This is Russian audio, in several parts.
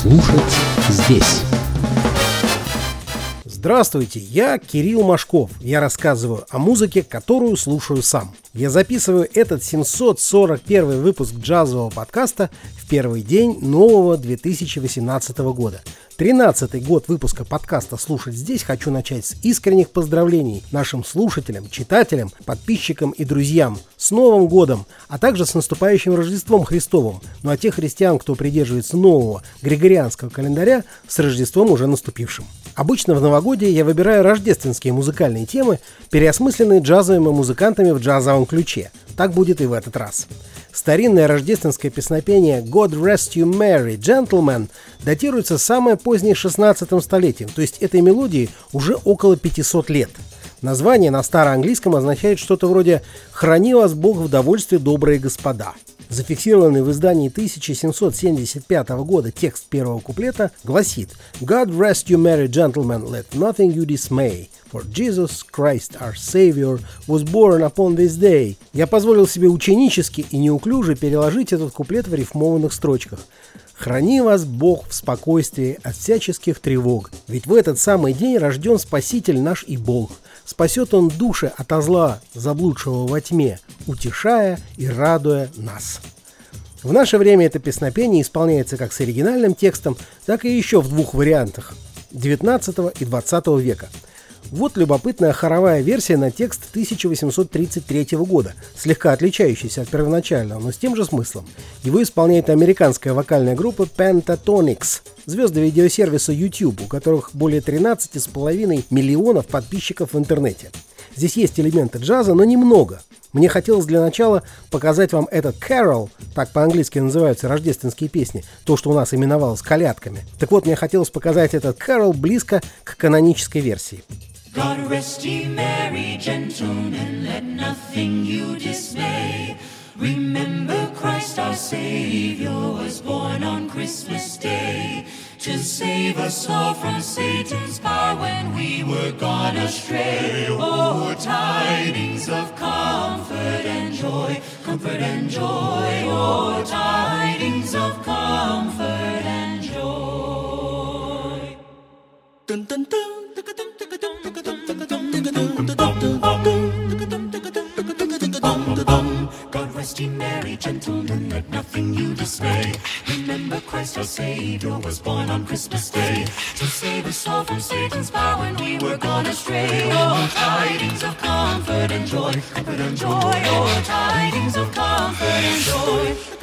слушать здесь. Здравствуйте, я Кирилл Машков. Я рассказываю о музыке, которую слушаю сам. Я записываю этот 741 выпуск джазового подкаста в первый день нового 2018 года. 13-й год выпуска подкаста «Слушать здесь» хочу начать с искренних поздравлений нашим слушателям, читателям, подписчикам и друзьям с Новым годом, а также с наступающим Рождеством Христовым. Ну а тех христиан, кто придерживается нового григорианского календаря, с Рождеством уже наступившим. Обычно в новогодие я выбираю рождественские музыкальные темы, переосмысленные джазовыми музыкантами в джазовом ключе. Так будет и в этот раз. Старинное рождественское песнопение «God Rest You Merry Gentlemen» датируется самое позднее 16 столетием, то есть этой мелодии уже около 500 лет. Название на староанглийском означает что-то вроде «Храни вас Бог в довольстве, добрые господа». Зафиксированный в издании 1775 года текст первого куплета гласит «God rest you merry gentlemen, let nothing you dismay, for Jesus Christ our Savior was born upon this day». Я позволил себе ученически и неуклюже переложить этот куплет в рифмованных строчках. Храни вас Бог в спокойствии от всяческих тревог, ведь в этот самый день рожден Спаситель наш и Бог. Спасет Он души от зла, заблудшего во тьме, утешая и радуя нас. В наше время это песнопение исполняется как с оригинальным текстом, так и еще в двух вариантах – 19 и 20 века – вот любопытная хоровая версия на текст 1833 года, слегка отличающаяся от первоначального, но с тем же смыслом. Его исполняет американская вокальная группа Pentatonix, звезды видеосервиса YouTube, у которых более 13,5 миллионов подписчиков в интернете. Здесь есть элементы джаза, но немного. Мне хотелось для начала показать вам этот carol, так по-английски называются рождественские песни, то, что у нас именовалось колядками. Так вот, мне хотелось показать этот carol близко к канонической версии. God rest ye merry gentlemen, let nothing you dismay. Remember Christ our Savior was born on Christmas Day to save us all from Satan's power when we were gone astray. Oh, tidings of comfort and joy, comfort and joy. Oh, tidings of comfort and joy. Dun, dun, dun. Dismay. Remember Christ our Savior was born on Christmas Day to save us all from Satan's power when we were gone astray. Oh, tidings of comfort and joy, comfort and joy. Oh, tidings of comfort and joy.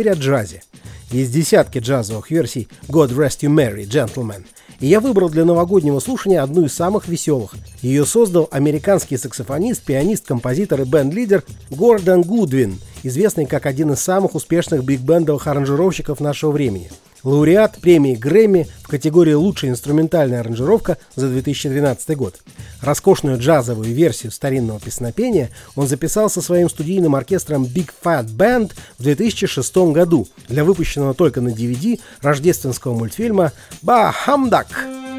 Теперь о джазе. Есть десятки джазовых версий «God Rest You Merry Gentlemen», и я выбрал для новогоднего слушания одну из самых веселых. Ее создал американский саксофонист, пианист, композитор и бенд-лидер Гордон Гудвин, известный как один из самых успешных биг-бендовых аранжировщиков нашего времени. Лауреат премии Грэмми в категории «Лучшая инструментальная аранжировка» за 2012 год. Роскошную джазовую версию старинного песнопения он записал со своим студийным оркестром Big Fat Band в 2006 году для выпущенного только на DVD рождественского мультфильма «Бахамдак». и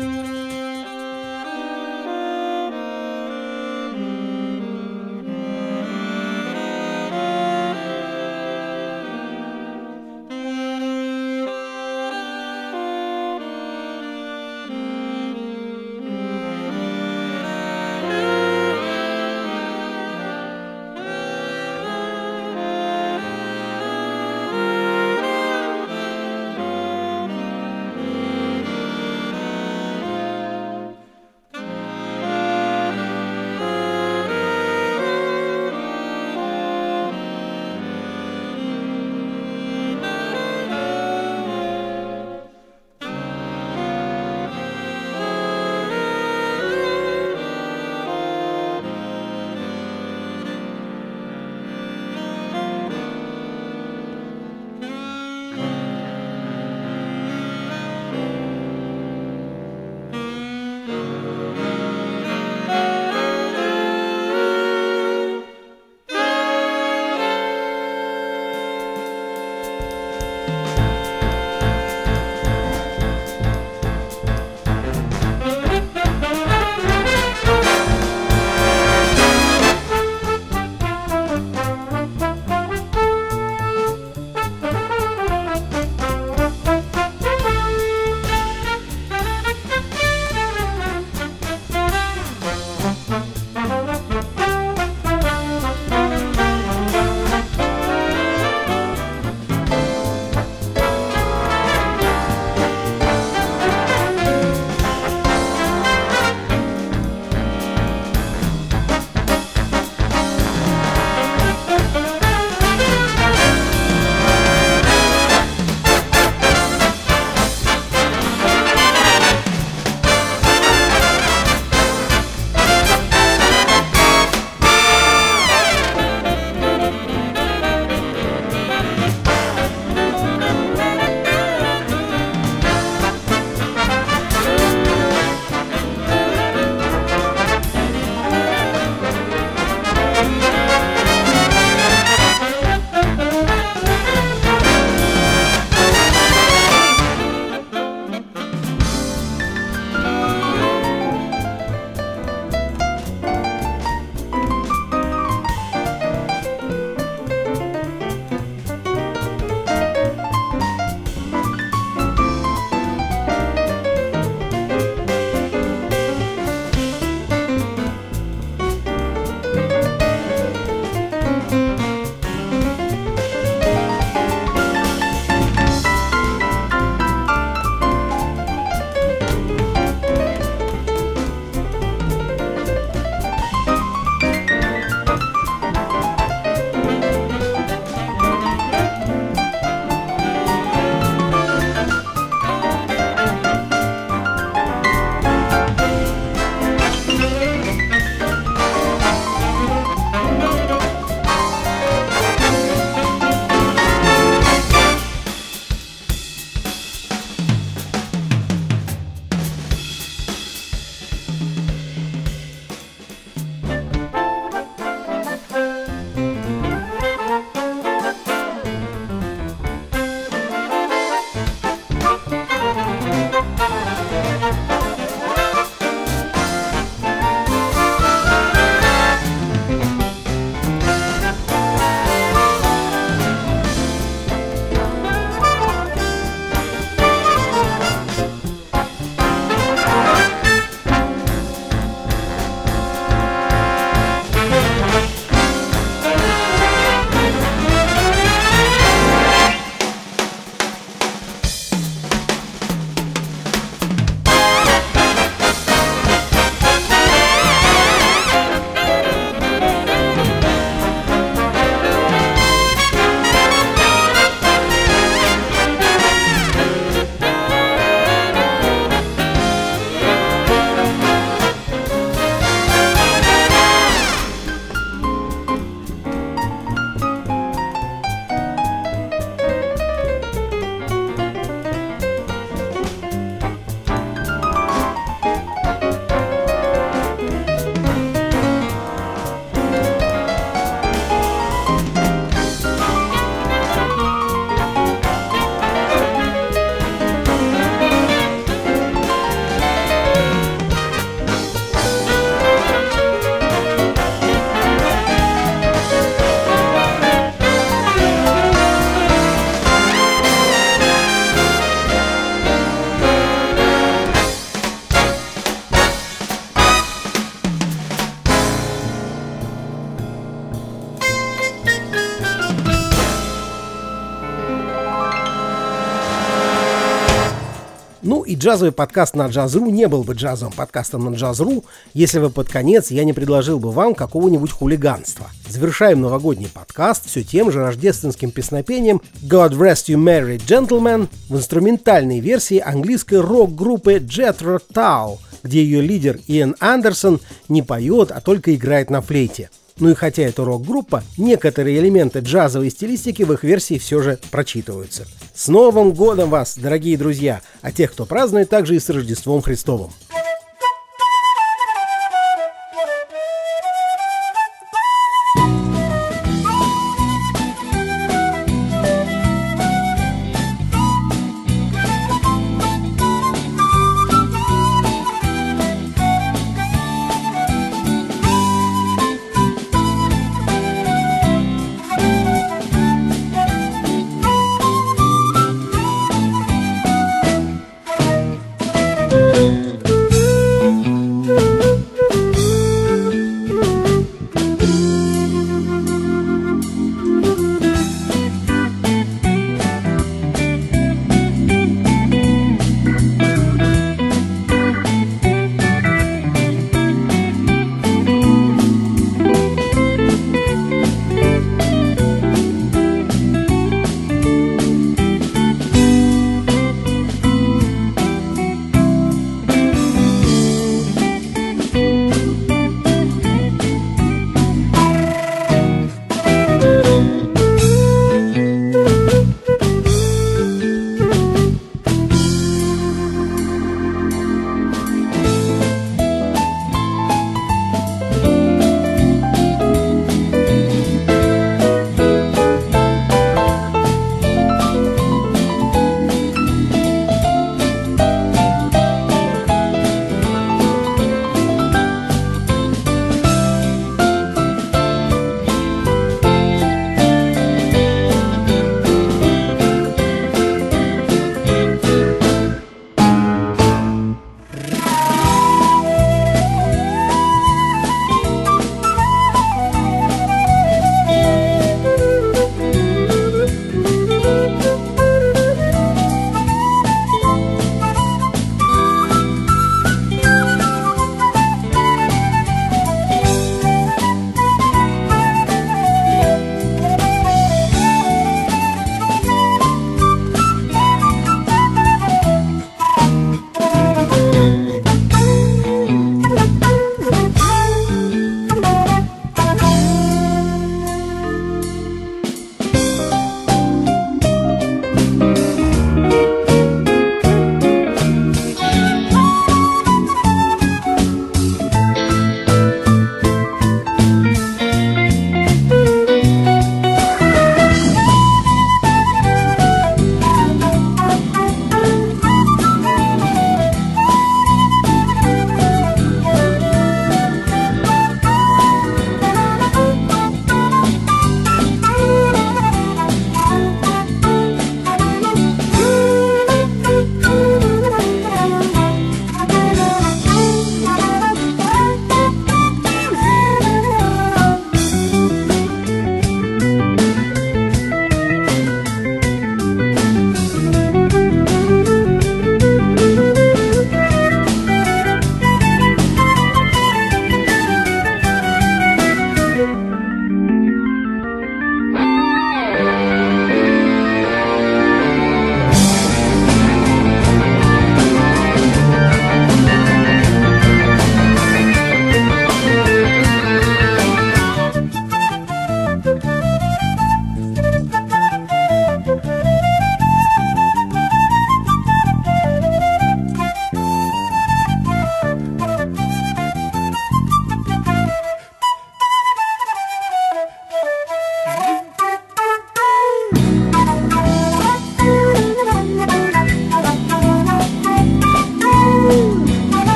джазовый подкаст на Джаз.ру не был бы джазовым подкастом на Джаз.ру, если бы под конец я не предложил бы вам какого-нибудь хулиганства. Завершаем новогодний подкаст все тем же рождественским песнопением God Rest You Merry Gentlemen в инструментальной версии английской рок-группы Jethro Tull, где ее лидер Иэн Андерсон не поет, а только играет на флейте – ну и хотя это рок-группа, некоторые элементы джазовой стилистики в их версии все же прочитываются. С Новым годом вас, дорогие друзья! А тех, кто празднует, также и с Рождеством Христовым!